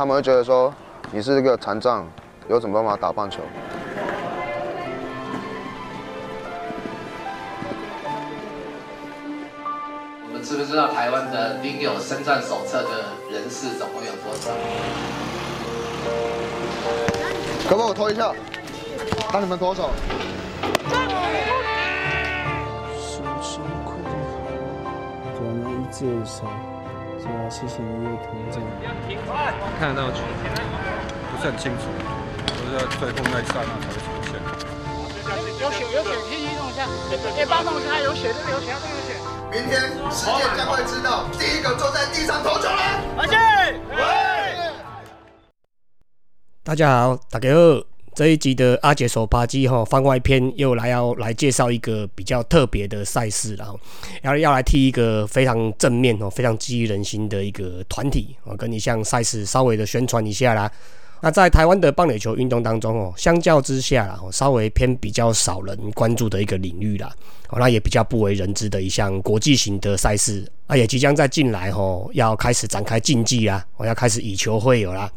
他们会觉得说你是一个残障，有什么办法打棒球？我们知不知道台湾的领有身障手册的人士总共有多少？可不可以我拖一下？当你们投手。手手谢谢你的投这样。看得到球，不是很清楚，都是在最后那一刹那才会出现。有血有血，可以运动一下。哎，帮弄一下，有血，这边有血，这边有血。明天世界将会知道第一个坐在地上投球人。而且，喂，大家好，大家好。这一集的阿杰手扒鸡哈番外篇又来要来介绍一个比较特别的赛事然后要要来踢一个非常正面哦、非常激励人心的一个团体哦，跟你向赛事稍微的宣传一下啦。那在台湾的棒垒球运动当中哦，相较之下啦，稍微偏比较少人关注的一个领域啦，哦，那也比较不为人知的一项国际型的赛事，啊，也即将在近来吼要开始展开竞技啦，我要开始以球会友啦。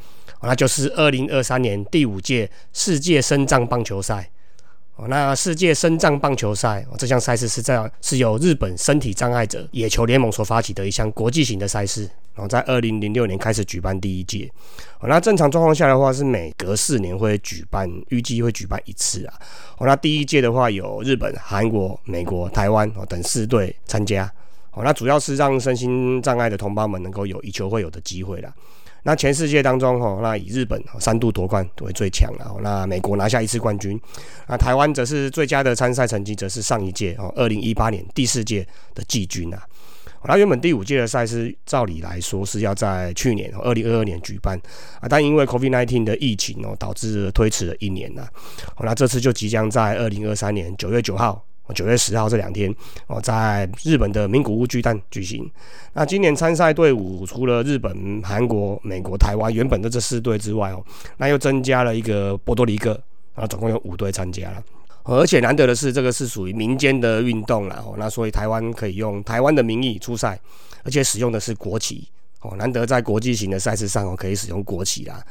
那就是二零二三年第五届世界深障棒球赛。哦，那世界深障棒球赛哦，这项赛事是在是由日本身体障碍者野球联盟所发起的一项国际型的赛事。然后在二零零六年开始举办第一届。哦，那正常状况下的话是每隔四年会举办，预计会举办一次啊。哦，那第一届的话有日本、韩国、美国、台湾哦等四队参加。哦，那主要是让身心障碍的同胞们能够有以球会友的机会啦。那全世界当中，哈，那以日本三度夺冠为最强了，那美国拿下一次冠军，那台湾则是最佳的参赛成绩，则是上一届哦，二零一八年第四届的季军啊。那原本第五届的赛事，照理来说是要在去年二零二二年举办啊，但因为 COVID-19 的疫情哦，导致推迟了一年呐。那这次就即将在二零二三年九月九号。九月十号这两天哦，在日本的名古屋巨蛋举行。那今年参赛队伍除了日本、韩国、美国、台湾原本的这四队之外哦，那又增加了一个波多黎各，啊，总共有五队参加了。而且难得的是，这个是属于民间的运动了哦，那所以台湾可以用台湾的名义出赛，而且使用的是国旗哦，难得在国际型的赛事上哦可以使用国旗啦。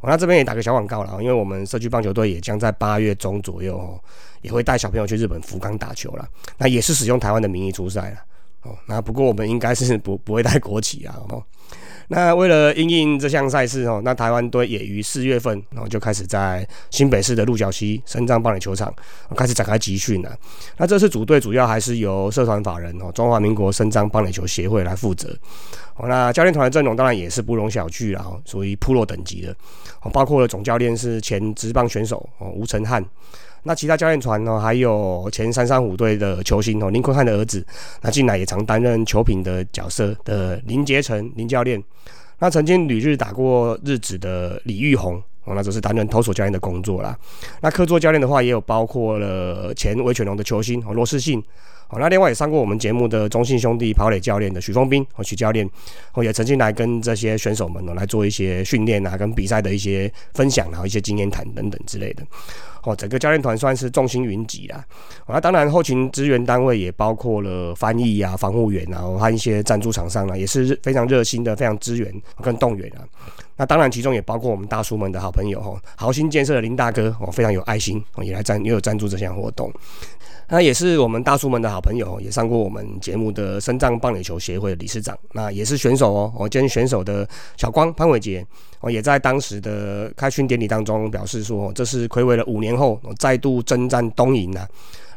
我那这边也打个小广告了，因为我们社区棒球队也将在八月中左右哦，也会带小朋友去日本福冈打球了。那也是使用台湾的名义出赛了哦。那不过我们应该是 不不会带国旗啊哦。那为了应应这项赛事哦，那台湾队也于四月份然后就开始在新北市的鹿角溪深藏棒垒球场开始展开集训了。那这次组队主要还是由社团法人哦中华民国深藏棒垒球协会来负责。哦，那教练团的阵容当然也是不容小觑了哦，属于普洛等级的哦，包括了总教练是前职棒选手哦吴成汉。那其他教练团呢，还有前三三虎队的球星哦林坤汉的儿子，那近来也常担任球评的角色的林杰成林教练。那曾经旅日打过日子的李玉红哦，那只是担任投手教练的工作啦。那客座教练的话，也有包括了前威权龙的球星哦罗世信。好，那另外也上过我们节目的中信兄弟跑垒教练的许峰斌和许教练，哦也曾经来跟这些选手们哦来做一些训练啊，跟比赛的一些分享，然后一些经验谈等等之类的。哦，整个教练团算是众星云集啦。那当然后勤支援单位也包括了翻译啊、防护员啊，和一些赞助厂商啊，也是非常热心的，非常支援跟动员啊。那当然其中也包括我们大叔们的好朋友哈，豪兴建设的林大哥哦，非常有爱心哦，也来赞也有赞助这项活动。那也是我们大叔们的好朋友，也上过我们节目的深藏棒垒球协会的理事长，那也是选手哦，我兼选手的小光潘伟杰，哦，也在当时的开训典礼当中表示说，这是暌违了五年后再度征战东瀛啊，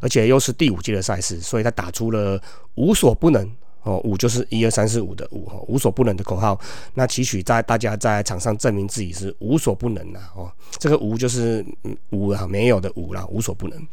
而且又是第五届的赛事，所以他打出了无所不能。哦，五就是一二三四五的五哈，无所不能的口号。那期许在大家在场上证明自己是无所不能呐哦，这个无就是无啊，没有的无啦，无所不能。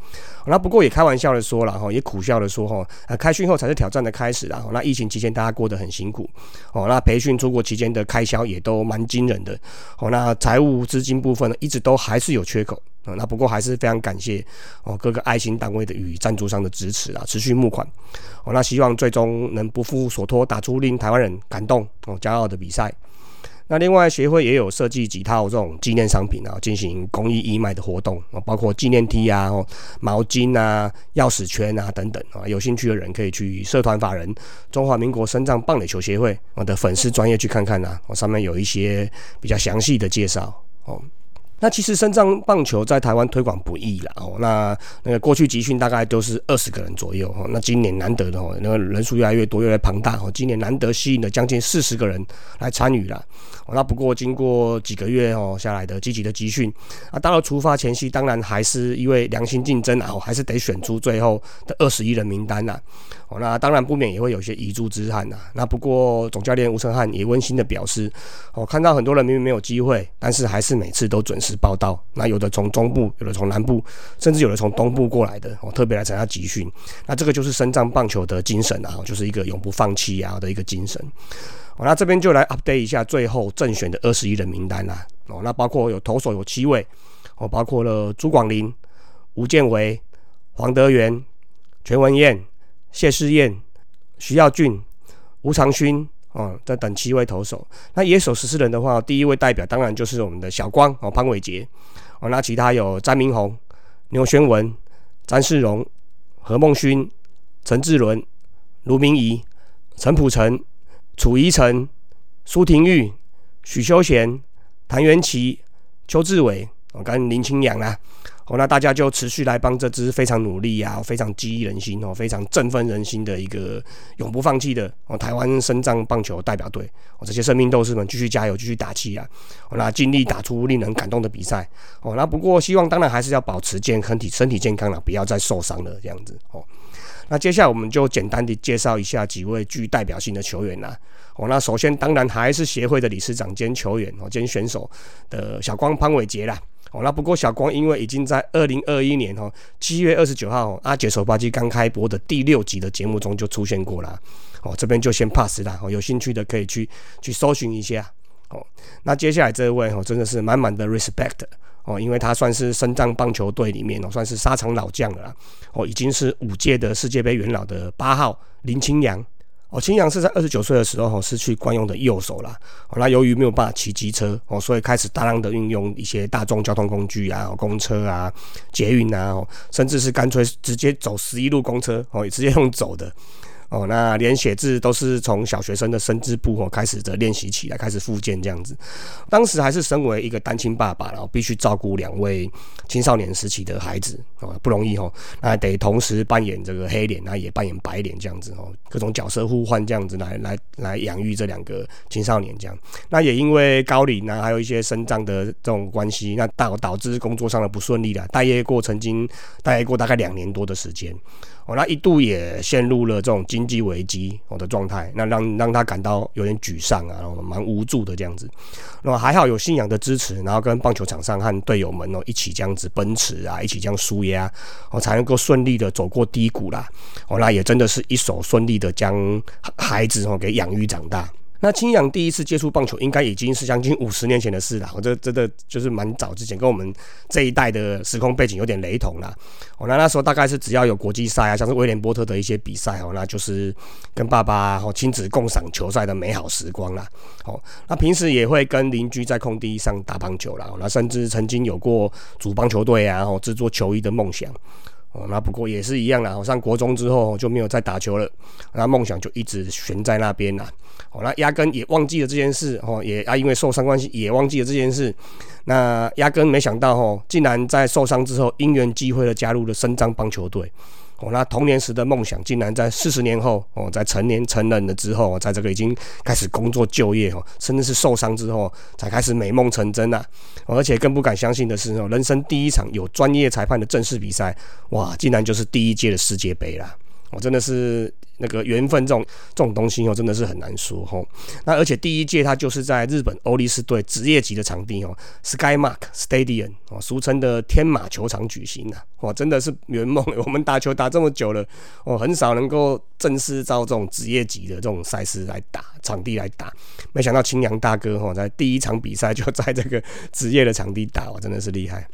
那不过也开玩笑的说了哈，也苦笑的说哈，呃，开训后才是挑战的开始啦。那疫情期间大家过得很辛苦哦，那培训出国期间的开销也都蛮惊人的哦。那财务资金部分呢，一直都还是有缺口。那不过还是非常感谢哦各个爱心单位的与赞助商的支持啊，持续募款哦，那希望最终能不负所托，打出令台湾人感动哦骄傲的比赛。那另外协会也有设计几套这种纪念商品啊，进行公益义卖的活动啊，包括纪念 T 啊、毛巾啊、钥匙圈啊等等啊。有兴趣的人可以去社团法人中华民国深藏棒垒球协会我的粉丝专业去看看呐，我上面有一些比较详细的介绍哦。那其实深藏棒球在台湾推广不易啦哦，那那个过去集训大概都是二十个人左右哦，那今年难得的哦，那个人数越来越多，越来越庞大哦，今年难得吸引了将近四十个人来参与了。那不过经过几个月哦下来的积极的集训，啊，到了出发前夕，当然还是因为良心竞争啊，还是得选出最后的二十一人名单呐。哦，那当然不免也会有些遗珠之憾呐。那不过总教练吴成汉也温馨的表示，哦，看到很多人明明没有机会，但是还是每次都准时报道。那有的从中部，有的从南部，甚至有的从东部过来的，哦，特别来参加集训。那这个就是深藏棒球的精神啊，就是一个永不放弃啊的一个精神。哦，那这边就来 update 一下最后正选的二十一人名单啦。哦，那包括有投手有七位，哦，包括了朱广林、吴建维、黄德元、全文彦。谢世燕、徐耀俊、吴长勋，哦，在等七位投手。那野手十四人的话，第一位代表当然就是我们的小光哦，潘伟杰哦。那其他有詹明宏、牛宣文、詹世荣、何梦勋、陈志伦、卢明仪、陈普成、楚怡成、苏廷玉、许修贤、谭元琪、邱志伟哦，跟林清阳啊。哦，那大家就持续来帮这支非常努力啊，非常激励人心哦，非常振奋人心的一个永不放弃的哦，台湾深藏棒球代表队哦，这些生命斗士们继续加油，继续打气啊！哦，那尽力打出令人感动的比赛哦。那不过希望当然还是要保持健康体，身体健康了，不要再受伤了这样子哦。那接下来我们就简单的介绍一下几位具代表性的球员啦。哦，那首先当然还是协会的理事长兼球员哦兼选手的小光潘伟杰啦。哦，那不过小光因为已经在二零二一年哦七月二十九号阿杰手扒鸡刚开播的第六集的节目中就出现过了，哦这边就先 pass 啦，哦有兴趣的可以去去搜寻一下，哦那接下来这位哦真的是满满的 respect 哦，因为他算是深藏棒球队里面哦算是沙场老将了，哦已经是五届的世界杯元老的八号林清扬。哦，青阳是在二十九岁的时候失去惯用的右手啦。哦，那由于没有办法骑机车哦，所以开始大量的运用一些大众交通工具啊，公车啊、捷运啊，哦，甚至是干脆直接走十一路公车哦，也直接用走的。哦，那连写字都是从小学生的生字部哦开始的练习起来，开始复健这样子。当时还是身为一个单亲爸爸，然后必须照顾两位青少年时期的孩子哦，不容易哦。那得同时扮演这个黑脸，那也扮演白脸这样子哦，各种角色互换这样子来来来养育这两个青少年这样。那也因为高龄呢，还有一些生长的这种关系，那导导致工作上的不顺利了。待业过曾经待业过大概两年多的时间。哦，那一度也陷入了这种经经济危机我的状态，那让让他感到有点沮丧啊，然后蛮无助的这样子。那么还好有信仰的支持，然后跟棒球场上和队友们哦一起这样子奔驰啊，一起这样输压，哦才能够顺利的走过低谷啦。哦，那也真的是一手顺利的将孩子哦给养育长大。那清扬第一次接触棒球，应该已经是将近五十年前的事了。我这真的就是蛮早之前，跟我们这一代的时空背景有点雷同啦。哦，那那时候大概是只要有国际赛啊，像是威廉波特的一些比赛哦，那就是跟爸爸哦亲子共赏球赛的美好时光啦。哦，那平时也会跟邻居在空地上打棒球啦。那甚至曾经有过组棒球队啊，哦制作球衣的梦想。哦，那不过也是一样啦。上国中之后就没有再打球了，那梦想就一直悬在那边啦。哦，那压根也忘记了这件事哦，也啊因为受伤关系也忘记了这件事。那压根没想到哦，竟然在受伤之后因缘机会的加入了深张棒球队。哦，那童年时的梦想竟然在四十年后哦，在成年成人了之后，在这个已经开始工作就业哦，甚至是受伤之后才开始美梦成真呐。而且更不敢相信的是哦，人生第一场有专业裁判的正式比赛，哇，竟然就是第一届的世界杯啦！我真的是。那个缘分这种这种东西哦，真的是很难说吼。那而且第一届它就是在日本欧力士队职业级的场地哦，Skymark Stadium 哦，俗称的天马球场举行的。哇，真的是圆梦。我们打球打这么久了，哦，很少能够正式招这种职业级的这种赛事来打场地来打。没想到青阳大哥哈，在第一场比赛就在这个职业的场地打，哇，真的是厉害。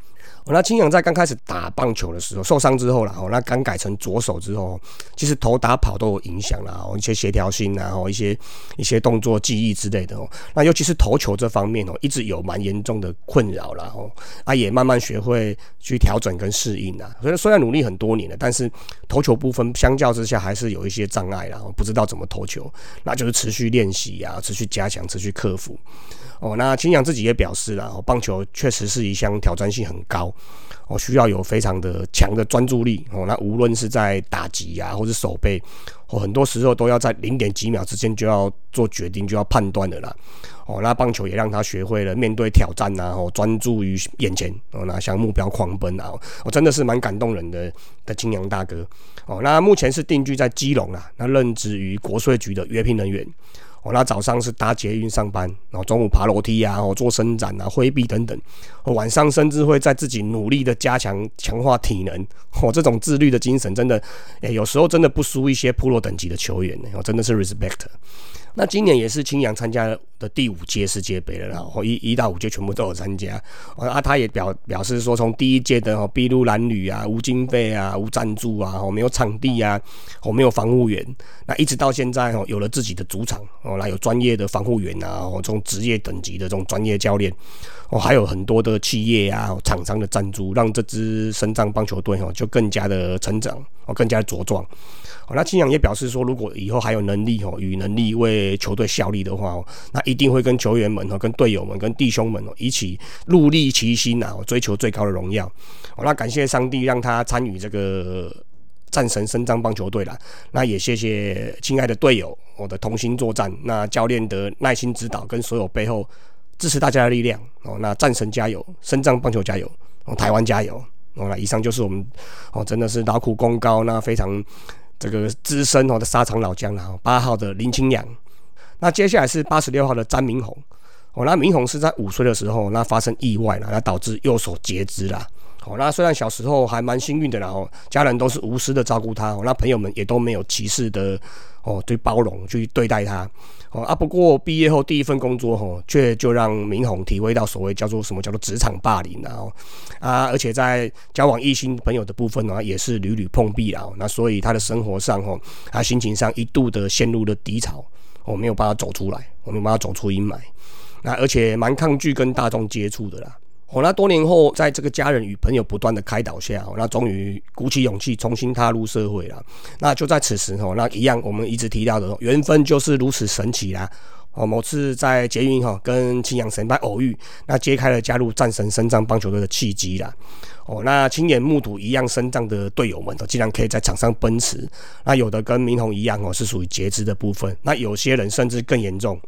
那青阳在刚开始打棒球的时候受伤之后啦，哦，那刚改成左手之后，其实投打跑都有影响啦，哦，一些协调性啊，哦，一些一些动作记忆之类的哦。那尤其是投球这方面哦，一直有蛮严重的困扰啦，哦，啊，也慢慢学会去调整跟适应啦。所以虽然努力很多年了，但是投球部分相较之下还是有一些障碍啦，不知道怎么投球，那就是持续练习啊，持续加强，持续克服。哦，那青阳自己也表示了，哦，棒球确实是一项挑战性很高，哦，需要有非常的强的专注力，哦，那无论是在打击啊，或者手背，哦，很多时候都要在零点几秒之间就要做决定，就要判断的啦，哦，那棒球也让他学会了面对挑战啊，哦，专注于眼前，哦，那向目标狂奔啊，哦，真的是蛮感动人的的青阳大哥，哦，那目前是定居在基隆啊，那任职于国税局的约聘人员。我，那早上是搭捷运上班，然后中午爬楼梯啊，哦做伸展啊、挥臂等等。晚上甚至会在自己努力的加强、强化体能。哦，这种自律的精神，真的，诶，有时候真的不输一些 Pro 等级的球员呢。哦，真的是 respect。那今年也是青阳参加的第五届世界杯了，然后一一到五届全部都有参加。啊，他也表表示说，从第一届的哦，筚路蓝缕啊，无经费啊，无赞助啊，哦，没有场地啊，哦，没有防护员，那一直到现在哦，有了自己的主场哦，那有专业的防护员啊，哦，这种职业等级的这种专业教练，哦，还有很多的企业啊，厂商的赞助，让这支深藏棒球队哦，就更加的成长，哦，更加茁壮。哦，那青阳也表示说，如果以后还有能力哦，与能力为球队效力的话哦，那一定会跟球员们哦、跟队友们、跟弟兄们哦，一起戮力齐心啊，追求最高的荣耀。哦，那感谢上帝让他参与这个战神伸张棒球队了。那也谢谢亲爱的队友，我的同心作战。那教练的耐心指导，跟所有背后支持大家的力量。哦，那战神加油，伸张棒球加油，哦，台湾加油。哦，那以上就是我们哦，真的是劳苦功高，那非常。这个资深哦的沙场老将了，八号的林清扬，那接下来是八十六号的詹明宏，哦，那明宏是在五岁的时候那发生意外了，那导致右手截肢了，哦，那虽然小时候还蛮幸运的，然后家人都是无私的照顾他，哦，那朋友们也都没有歧视的。哦，对包容去对待他，哦啊，不过毕业后第一份工作，吼，却就让明宏体会到所谓叫做什么叫做职场霸凌，然后啊，而且在交往异性朋友的部分呢，也是屡屡碰壁啊，那所以他的生活上，吼，他心情上一度的陷入了低潮，我没有办法走出来，我没有办法走出阴霾，那而且蛮抗拒跟大众接触的啦。哦，那多年后，在这个家人与朋友不断的开导下，那终于鼓起勇气重新踏入社会了。那就在此时，哦，那一样我们一直提到的缘分就是如此神奇啦。哦，某次在捷运哈跟青阳神派偶遇，那揭开了加入战神深藏棒球队的契机啦。哦，那亲眼目睹一样身障的队友们，都，竟然可以在场上奔驰。那有的跟明宏一样，哦，是属于截肢的部分。那有些人甚至更严重。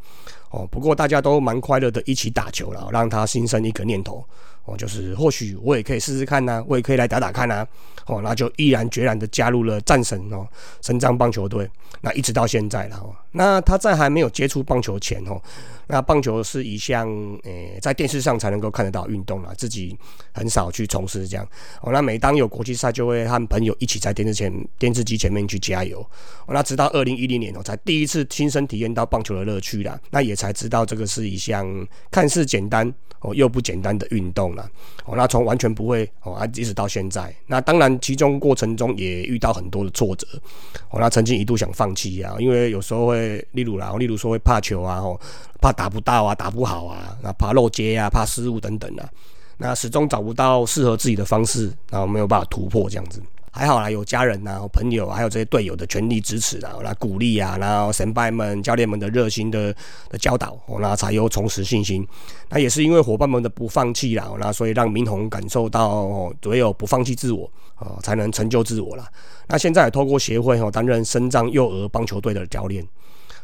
哦，不过大家都蛮快乐的，一起打球了，让他心生一个念头，哦，就是或许我也可以试试看呐，我也可以来打打看呐，哦，那就毅然决然的加入了战神哦，神张棒球队，那一直到现在了哦。那他在还没有接触棒球前哦，那棒球是一项诶在电视上才能够看得到运动啦，自己很少去从事这样。哦，那每当有国际赛，就会和朋友一起在电视前电视机前面去加油。哦，那直到二零一零年哦，才第一次亲身体验到棒球的乐趣啦，那也才知道这个是一项看似简单哦又不简单的运动啦。哦，那从完全不会哦啊一直到现在，那当然其中过程中也遇到很多的挫折。哦，那曾经一度想放弃啊，因为有时候会。例如啦，例如说会怕球啊，吼，怕打不到啊，打不好啊，那怕漏接啊，怕失误等等啊，那始终找不到适合自己的方式，然后没有办法突破这样子。还好啦，有家人呐，朋友，还有这些队友的全力支持啊，来鼓励啊，然后神拜们、教练们的热心的的教导，那才有重拾信心。那也是因为伙伴们的不放弃啦，那所以让明宏感受到，唯有不放弃自我啊，才能成就自我啦。那现在也透过协会哦，担任深藏幼儿棒球队的教练。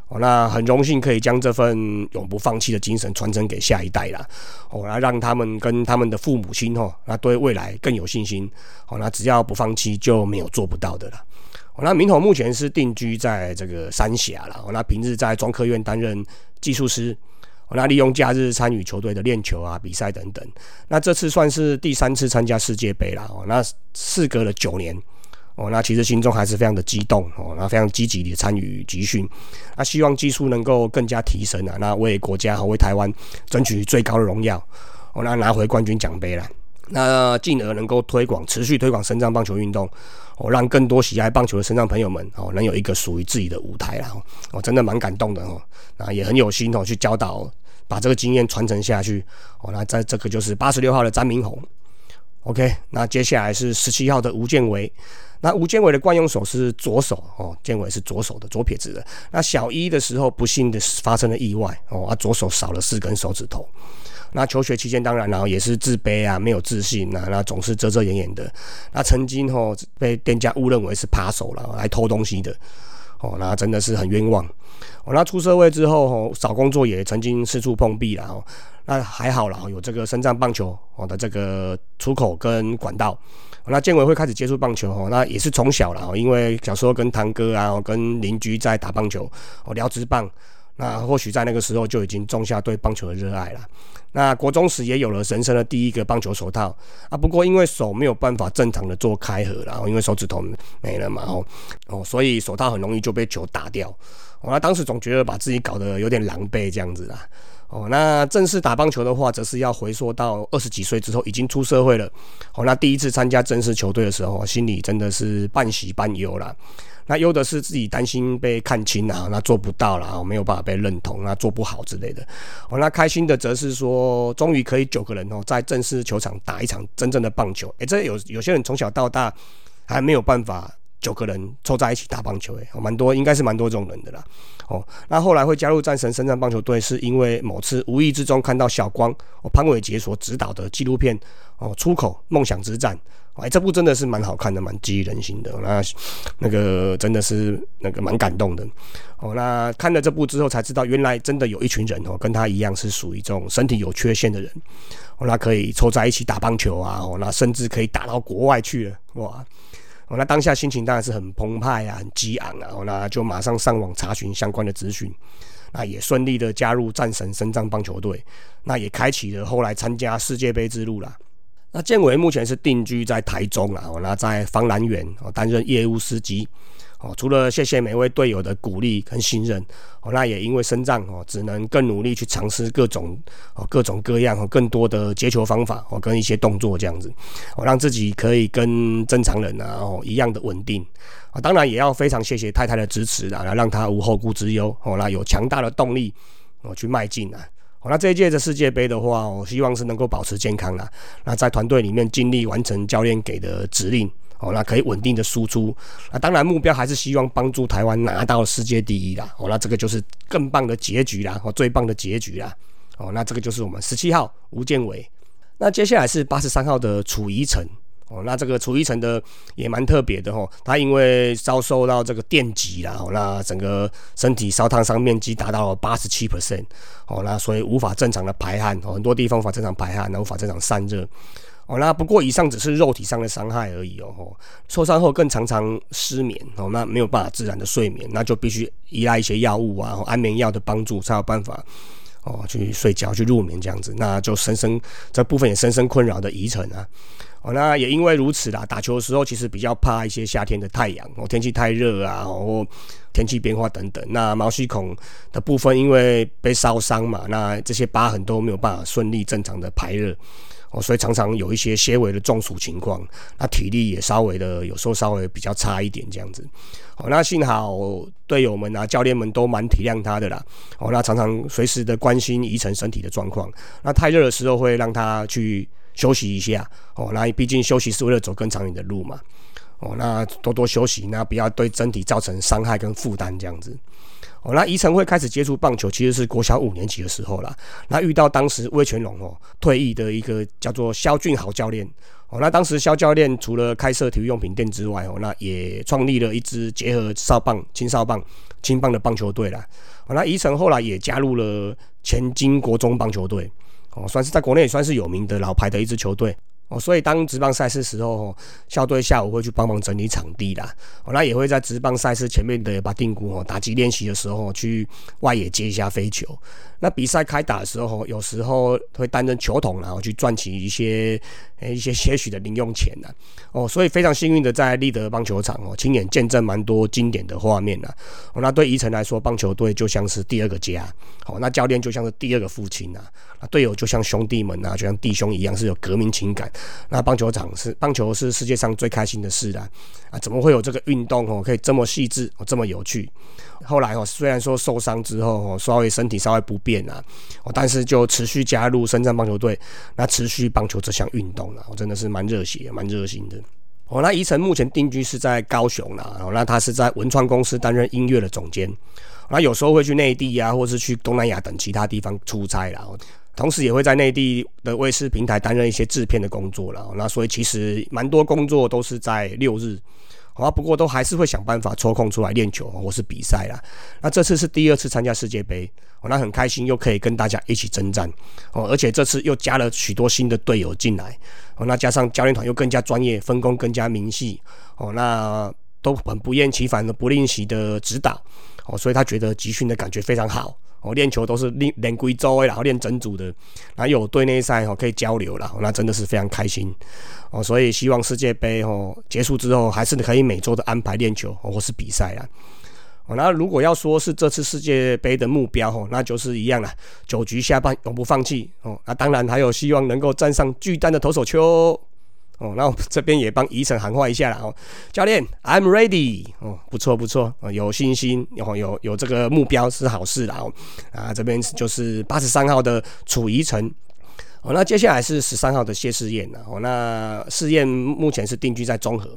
哦，那很荣幸可以将这份永不放弃的精神传承给下一代啦。哦，那让他们跟他们的父母亲哦，那对未来更有信心。哦，那只要不放弃，就没有做不到的了。哦，那明统目前是定居在这个三峡了。哦，那平日在中科院担任技术师。哦，那利用假日参与球队的练球啊、比赛等等。那这次算是第三次参加世界杯了。哦，那事隔了九年。哦，那其实心中还是非常的激动哦，那非常积极的参与集训，那希望技术能够更加提升啊，那为国家和为台湾争取最高的荣耀，哦，那拿回冠军奖杯了。那进而能够推广持续推广深藏棒球运动，哦，让更多喜爱棒球的深藏朋友们哦，能有一个属于自己的舞台啦，哦，真的蛮感动的哦，那也很有心哦去教导，把这个经验传承下去，哦，那在这个就是八十六号的詹明宏，OK，那接下来是十七号的吴建伟。那吴建伟的惯用手是左手哦，建伟是左手的左撇子的。那小一的时候不幸的发生了意外哦，啊左手少了四根手指头。那求学期间当然然后也是自卑啊，没有自信啊，那总是遮遮掩掩的。那曾经哦被店家误认为是扒手了，来偷东西的哦，那真的是很冤枉。哦，那出社会之后哦，找工作也曾经四处碰壁了哦。那还好了，有这个深藏棒球哦的这个出口跟管道。那建伟会开始接触棒球哦，那也是从小了哦，因为小时候跟堂哥啊、跟邻居在打棒球哦，聊直棒，那或许在那个时候就已经种下对棒球的热爱了。那国中时也有了人生的第一个棒球手套啊，不过因为手没有办法正常的做开合，然后因为手指头没了嘛哦哦，所以手套很容易就被球打掉。哦，那当时总觉得把自己搞得有点狼狈这样子啦。哦，那正式打棒球的话，则是要回溯到二十几岁之后，已经出社会了。哦，那第一次参加正式球队的时候，心里真的是半喜半忧啦。那忧的是自己担心被看清啊，那做不到了，没有办法被认同，那做不好之类的。哦，那开心的则是说，终于可以九个人哦，在正式球场打一场真正的棒球。诶，这有有些人从小到大还没有办法。九个人凑在一起打棒球，诶，蛮多，应该是蛮多这种人的啦。哦，那后来会加入战神深圳棒球队，是因为某次无意之中看到小光哦潘伟杰所指导的纪录片哦出口梦想之战，哎，这部真的是蛮好看的，蛮激励人心的。那那个真的是那个蛮感动的。哦，那看了这部之后才知道，原来真的有一群人哦，跟他一样是属于这种身体有缺陷的人，哦，那可以凑在一起打棒球啊，哦，那甚至可以打到国外去了，哇！哦，那当下心情当然是很澎湃啊，很激昂啊。哦，那就马上上网查询相关的资讯，那也顺利的加入战神深藏棒球队，那也开启了后来参加世界杯之路啦。那建伟目前是定居在台中啊，哦，那在方兰园哦担任业务司机。哦，除了谢谢每位队友的鼓励跟信任，哦，那也因为身障哦，只能更努力去尝试各种哦各种各样哦更多的接球方法哦，跟一些动作这样子，哦，让自己可以跟正常人啊哦一样的稳定啊。当然也要非常谢谢太太的支持啊，来让他无后顾之忧哦，那有强大的动力哦去迈进啊。哦，那这一届的世界杯的话，我希望是能够保持健康啦。那在团队里面尽力完成教练给的指令。哦，那可以稳定的输出，那当然目标还是希望帮助台湾拿到世界第一啦。哦，那这个就是更棒的结局啦，哦，最棒的结局啦。哦，那这个就是我们十七号吴建伟。那接下来是八十三号的楚怡成。哦，那这个楚怡成的也蛮特别的哦，他因为遭受到这个电击啦，哦，那整个身体烧烫伤面积达到了八十七 percent。哦，那所以无法正常的排汗，很多地方无法正常排汗，那无法正常散热。哦，那不过以上只是肉体上的伤害而已哦。受伤后更常常失眠哦，那没有办法自然的睡眠，那就必须依赖一些药物啊，安眠药的帮助才有办法哦去睡觉去入眠这样子，那就深深这部分也深深困扰的遗尘啊。哦，那也因为如此啦，打球的时候其实比较怕一些夏天的太阳哦，天气太热啊，或天气变化等等。那毛细孔的部分因为被烧伤嘛，那这些疤痕都没有办法顺利正常的排热。哦，所以常常有一些些微的中暑情况，那体力也稍微的有时候稍微比较差一点这样子。哦，那幸好队友们啊、教练们都蛮体谅他的啦。哦，那常常随时的关心宜晨身体的状况。那太热的时候会让他去休息一下。哦，那毕竟休息是为了走更长远的路嘛。哦，那多多休息，那不要对身体造成伤害跟负担这样子。哦，那宜城会开始接触棒球，其实是国小五年级的时候啦。那遇到当时魏全龙哦退役的一个叫做肖俊豪教练。哦，那当时肖教练除了开设体育用品店之外，哦，那也创立了一支结合少棒、青少棒、青棒的棒球队啦。哦，那宜城后来也加入了前金国中棒球队。哦，算是在国内也算是有名的老牌的一支球队。哦，所以当职棒赛事时候，哦校队下午会去帮忙整理场地啦。哦，那也会在职棒赛事前面的把定鼓哦，打击练习的时候去外野接一下飞球。那比赛开打的时候，有时候会担任球童，然后去赚取一些一些些许的零用钱呐。哦，所以非常幸运的在立德棒球场哦，亲眼见证蛮多经典的画面呐。哦，那对宜城来说，棒球队就像是第二个家。哦，那教练就像是第二个父亲呐。那队友就像兄弟们呐，就像弟兄一样，是有革命情感。那棒球场是棒球是世界上最开心的事啦，啊，怎么会有这个运动哦，可以这么细致哦，这么有趣？后来哦，虽然说受伤之后哦，稍微身体稍微不便啊，哦，但是就持续加入深圳棒球队，那持续棒球这项运动了，我真的是蛮热血、蛮热心的。哦，那宜晨目前定居是在高雄啦，哦，那他是在文创公司担任音乐的总监，那有时候会去内地啊，或是去东南亚等其他地方出差啦，同时也会在内地的卫视平台担任一些制片的工作了，那所以其实蛮多工作都是在六日。啊，不过都还是会想办法抽空出来练球或是比赛啦。那这次是第二次参加世界杯，哦，那很开心又可以跟大家一起征战哦，而且这次又加了许多新的队友进来哦，那加上教练团又更加专业，分工更加明细哦，那都很不厌其烦的不吝惜的指导哦，所以他觉得集训的感觉非常好哦，练球都是练练贵州诶，然后练整组的，然后有队内赛哦可以交流了，那真的是非常开心。哦，所以希望世界杯哦结束之后，还是可以每周的安排练球哦或是比赛啊。哦，那如果要说是这次世界杯的目标哦，那就是一样了，九局下半永不放弃哦。那当然还有希望能够站上巨蛋的投手丘哦。那我这边也帮宜晨喊话一下了哦，教练，I'm ready 哦，不错不错哦，有信心，有有有这个目标是好事了哦。啊，这边就是八十三号的楚宜晨。哦，那接下来是十三号的谢世燕呢？哦，那世燕目前是定居在中和，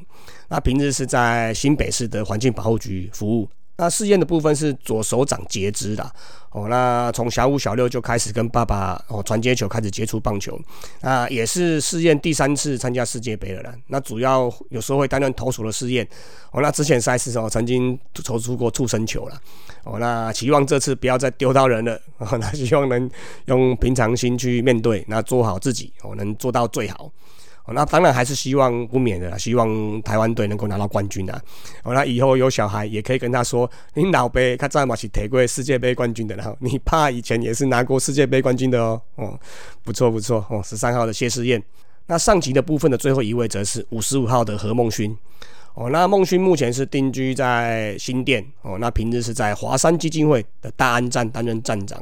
那平日是在新北市的环境保护局服务。那试验的部分是左手掌截肢的哦，那从小五小六就开始跟爸爸哦传接球，开始接触棒球，那也是试验第三次参加世界杯了啦。那主要有时候会担任投手的试验哦，那之前赛事哦曾经投出过触身球了哦，那期望这次不要再丢到人了 哦，那希望能用平常心去面对，那做好自己哦，能做到最好。那当然还是希望不免的啦，希望台湾队能够拿到冠军啊！哦，那以后有小孩也可以跟他说：“你老辈他在马是提过世界杯冠军的，然后你爸以前也是拿过世界杯冠军的哦。”哦，不错不错哦，十三号的谢世燕。那上集的部分的最后一位则是五十五号的何梦勋。哦，那梦勋目前是定居在新店哦，那平日是在华山基金会的大安站担任站长。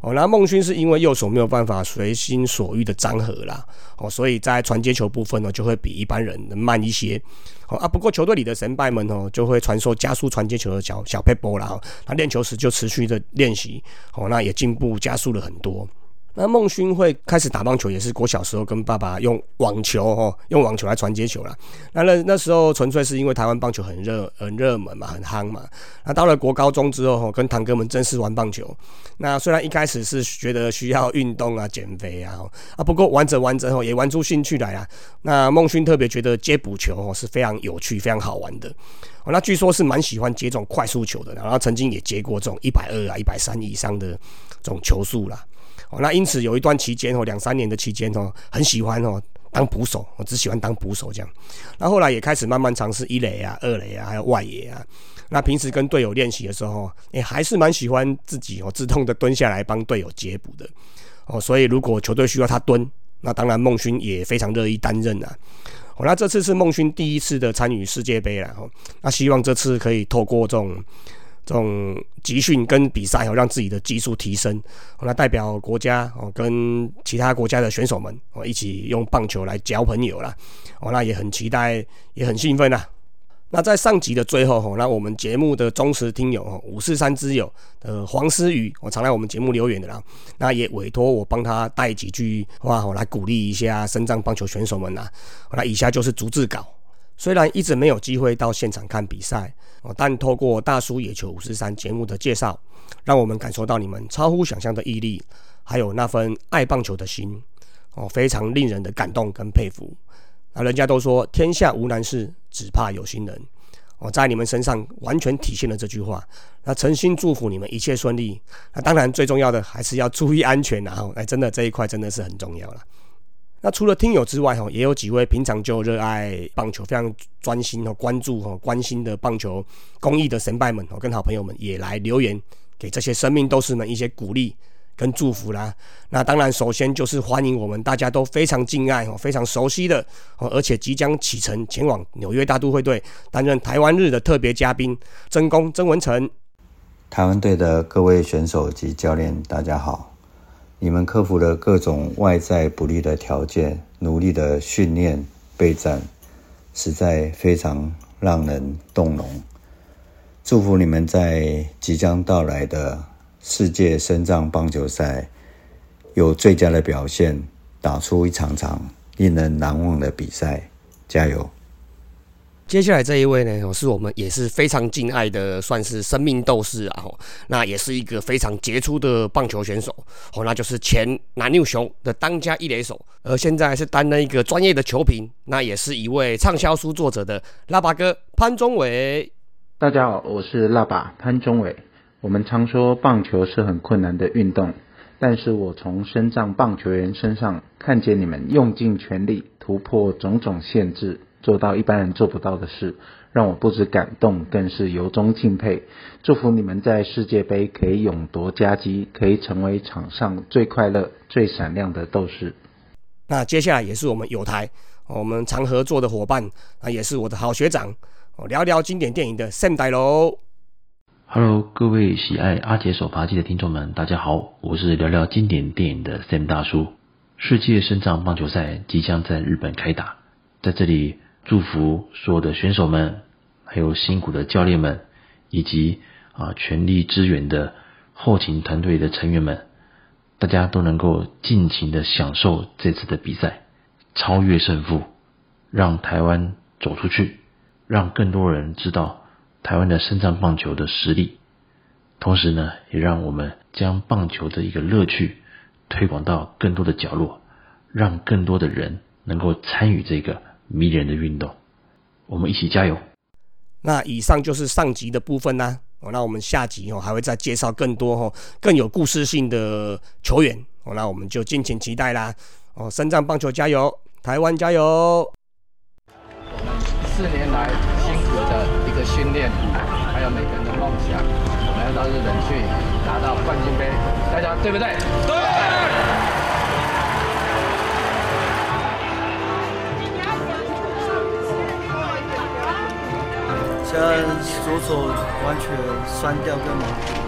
哦，那孟勋是因为右手没有办法随心所欲的张合啦，哦，所以在传接球部分呢，就会比一般人慢一些。哦啊，不过球队里的神拜们哦，就会传授加速传接球的小小 paper 啦，他练球时就持续的练习，哦，那也进步加速了很多。那孟勋会开始打棒球，也是国小时候跟爸爸用网球哦，用网球来传接球啦。那那那时候纯粹是因为台湾棒球很热很热门嘛，很夯嘛。那到了国高中之后，跟堂哥们正式玩棒球。那虽然一开始是觉得需要运动啊、减肥啊，啊，不过玩着玩着后也玩出兴趣来啊。那孟勋特别觉得接捕球哦是非常有趣、非常好玩的。那据说是蛮喜欢接这种快速球的，然后曾经也接过这种一百二啊、一百三以上的这种球速啦。哦，那因此有一段期间哦，两三年的期间哦，很喜欢哦当捕手，我只喜欢当捕手这样。那后来也开始慢慢尝试一垒啊、二垒啊，还有外野啊。那平时跟队友练习的时候，也还是蛮喜欢自己哦自动的蹲下来帮队友接捕的。哦，所以如果球队需要他蹲，那当然孟勋也非常乐意担任啊。哦，那这次是孟勋第一次的参与世界杯了哦，那希望这次可以透过这种。这种集训跟比赛哦，让自己的技术提升，那代表国家哦，跟其他国家的选手们哦一起用棒球来交朋友啦，哦，那也很期待，也很兴奋啊。那在上集的最后哈，那我们节目的忠实听友哦，五四三之友的黄思雨，我常来我们节目留言的啦，那也委托我帮他带几句话我，来鼓励一下深藏棒球选手们呐。那以下就是逐字稿。虽然一直没有机会到现场看比赛哦，但透过大叔野球五十三节目的介绍，让我们感受到你们超乎想象的毅力，还有那份爱棒球的心哦，非常令人的感动跟佩服。那人家都说天下无难事，只怕有心人哦，在你们身上完全体现了这句话。那诚心祝福你们一切顺利。那当然最重要的还是要注意安全，然后哎，真的这一块真的是很重要了。那除了听友之外，哈，也有几位平常就热爱棒球、非常专心和关注和关心的棒球公益的神拜们，哦，跟好朋友们也来留言，给这些生命斗士们一些鼓励跟祝福啦。那当然，首先就是欢迎我们大家都非常敬爱、哦，非常熟悉的，哦，而且即将启程前往纽约大都会队担任台湾日的特别嘉宾曾公曾文成。台湾队的各位选手及教练，大家好。你们克服了各种外在不利的条件，努力的训练备战，实在非常让人动容。祝福你们在即将到来的世界深藏棒球赛有最佳的表现，打出一场场令人难忘的比赛，加油！接下来这一位呢，是我们也是非常敬爱的，算是生命斗士啊。吼，那也是一个非常杰出的棒球选手。哦，那就是前南六雄的当家一垒手，而现在是担任一个专业的球评，那也是一位畅销书作者的腊八哥潘宗伟。大家好，我是腊八潘宗伟。我们常说棒球是很困难的运动，但是我从身障棒球员身上看见你们用尽全力突破种种限制。做到一般人做不到的事，让我不止感动，更是由衷敬佩。祝福你们在世界杯可以勇夺佳绩，可以成为场上最快乐、最闪亮的斗士。那接下来也是我们有台，我们常合作的伙伴，啊，也是我的好学长。聊聊经典电影的 Sam 大楼。Hello，各位喜爱阿杰手扒鸡的听众们，大家好，我是聊聊经典电影的 Sam 大叔。世界深藏棒球赛即将在日本开打，在这里。祝福所有的选手们，还有辛苦的教练们，以及啊全力支援的后勤团队的成员们，大家都能够尽情的享受这次的比赛，超越胜负，让台湾走出去，让更多人知道台湾的深藏棒球的实力，同时呢，也让我们将棒球的一个乐趣推广到更多的角落，让更多的人能够参与这个。迷人的运动，我们一起加油。那以上就是上集的部分呢。哦，那我们下集哦还会再介绍更多哦更有故事性的球员。哦，那我们就敬请期待啦。哦，深藏棒球加油，台湾加油！我们四年来辛苦的一个训练，还有每个人的梦想，我们要到日本去拿到冠军杯，大家对不对？对。现在左手完全酸掉，干嘛。